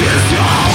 is your.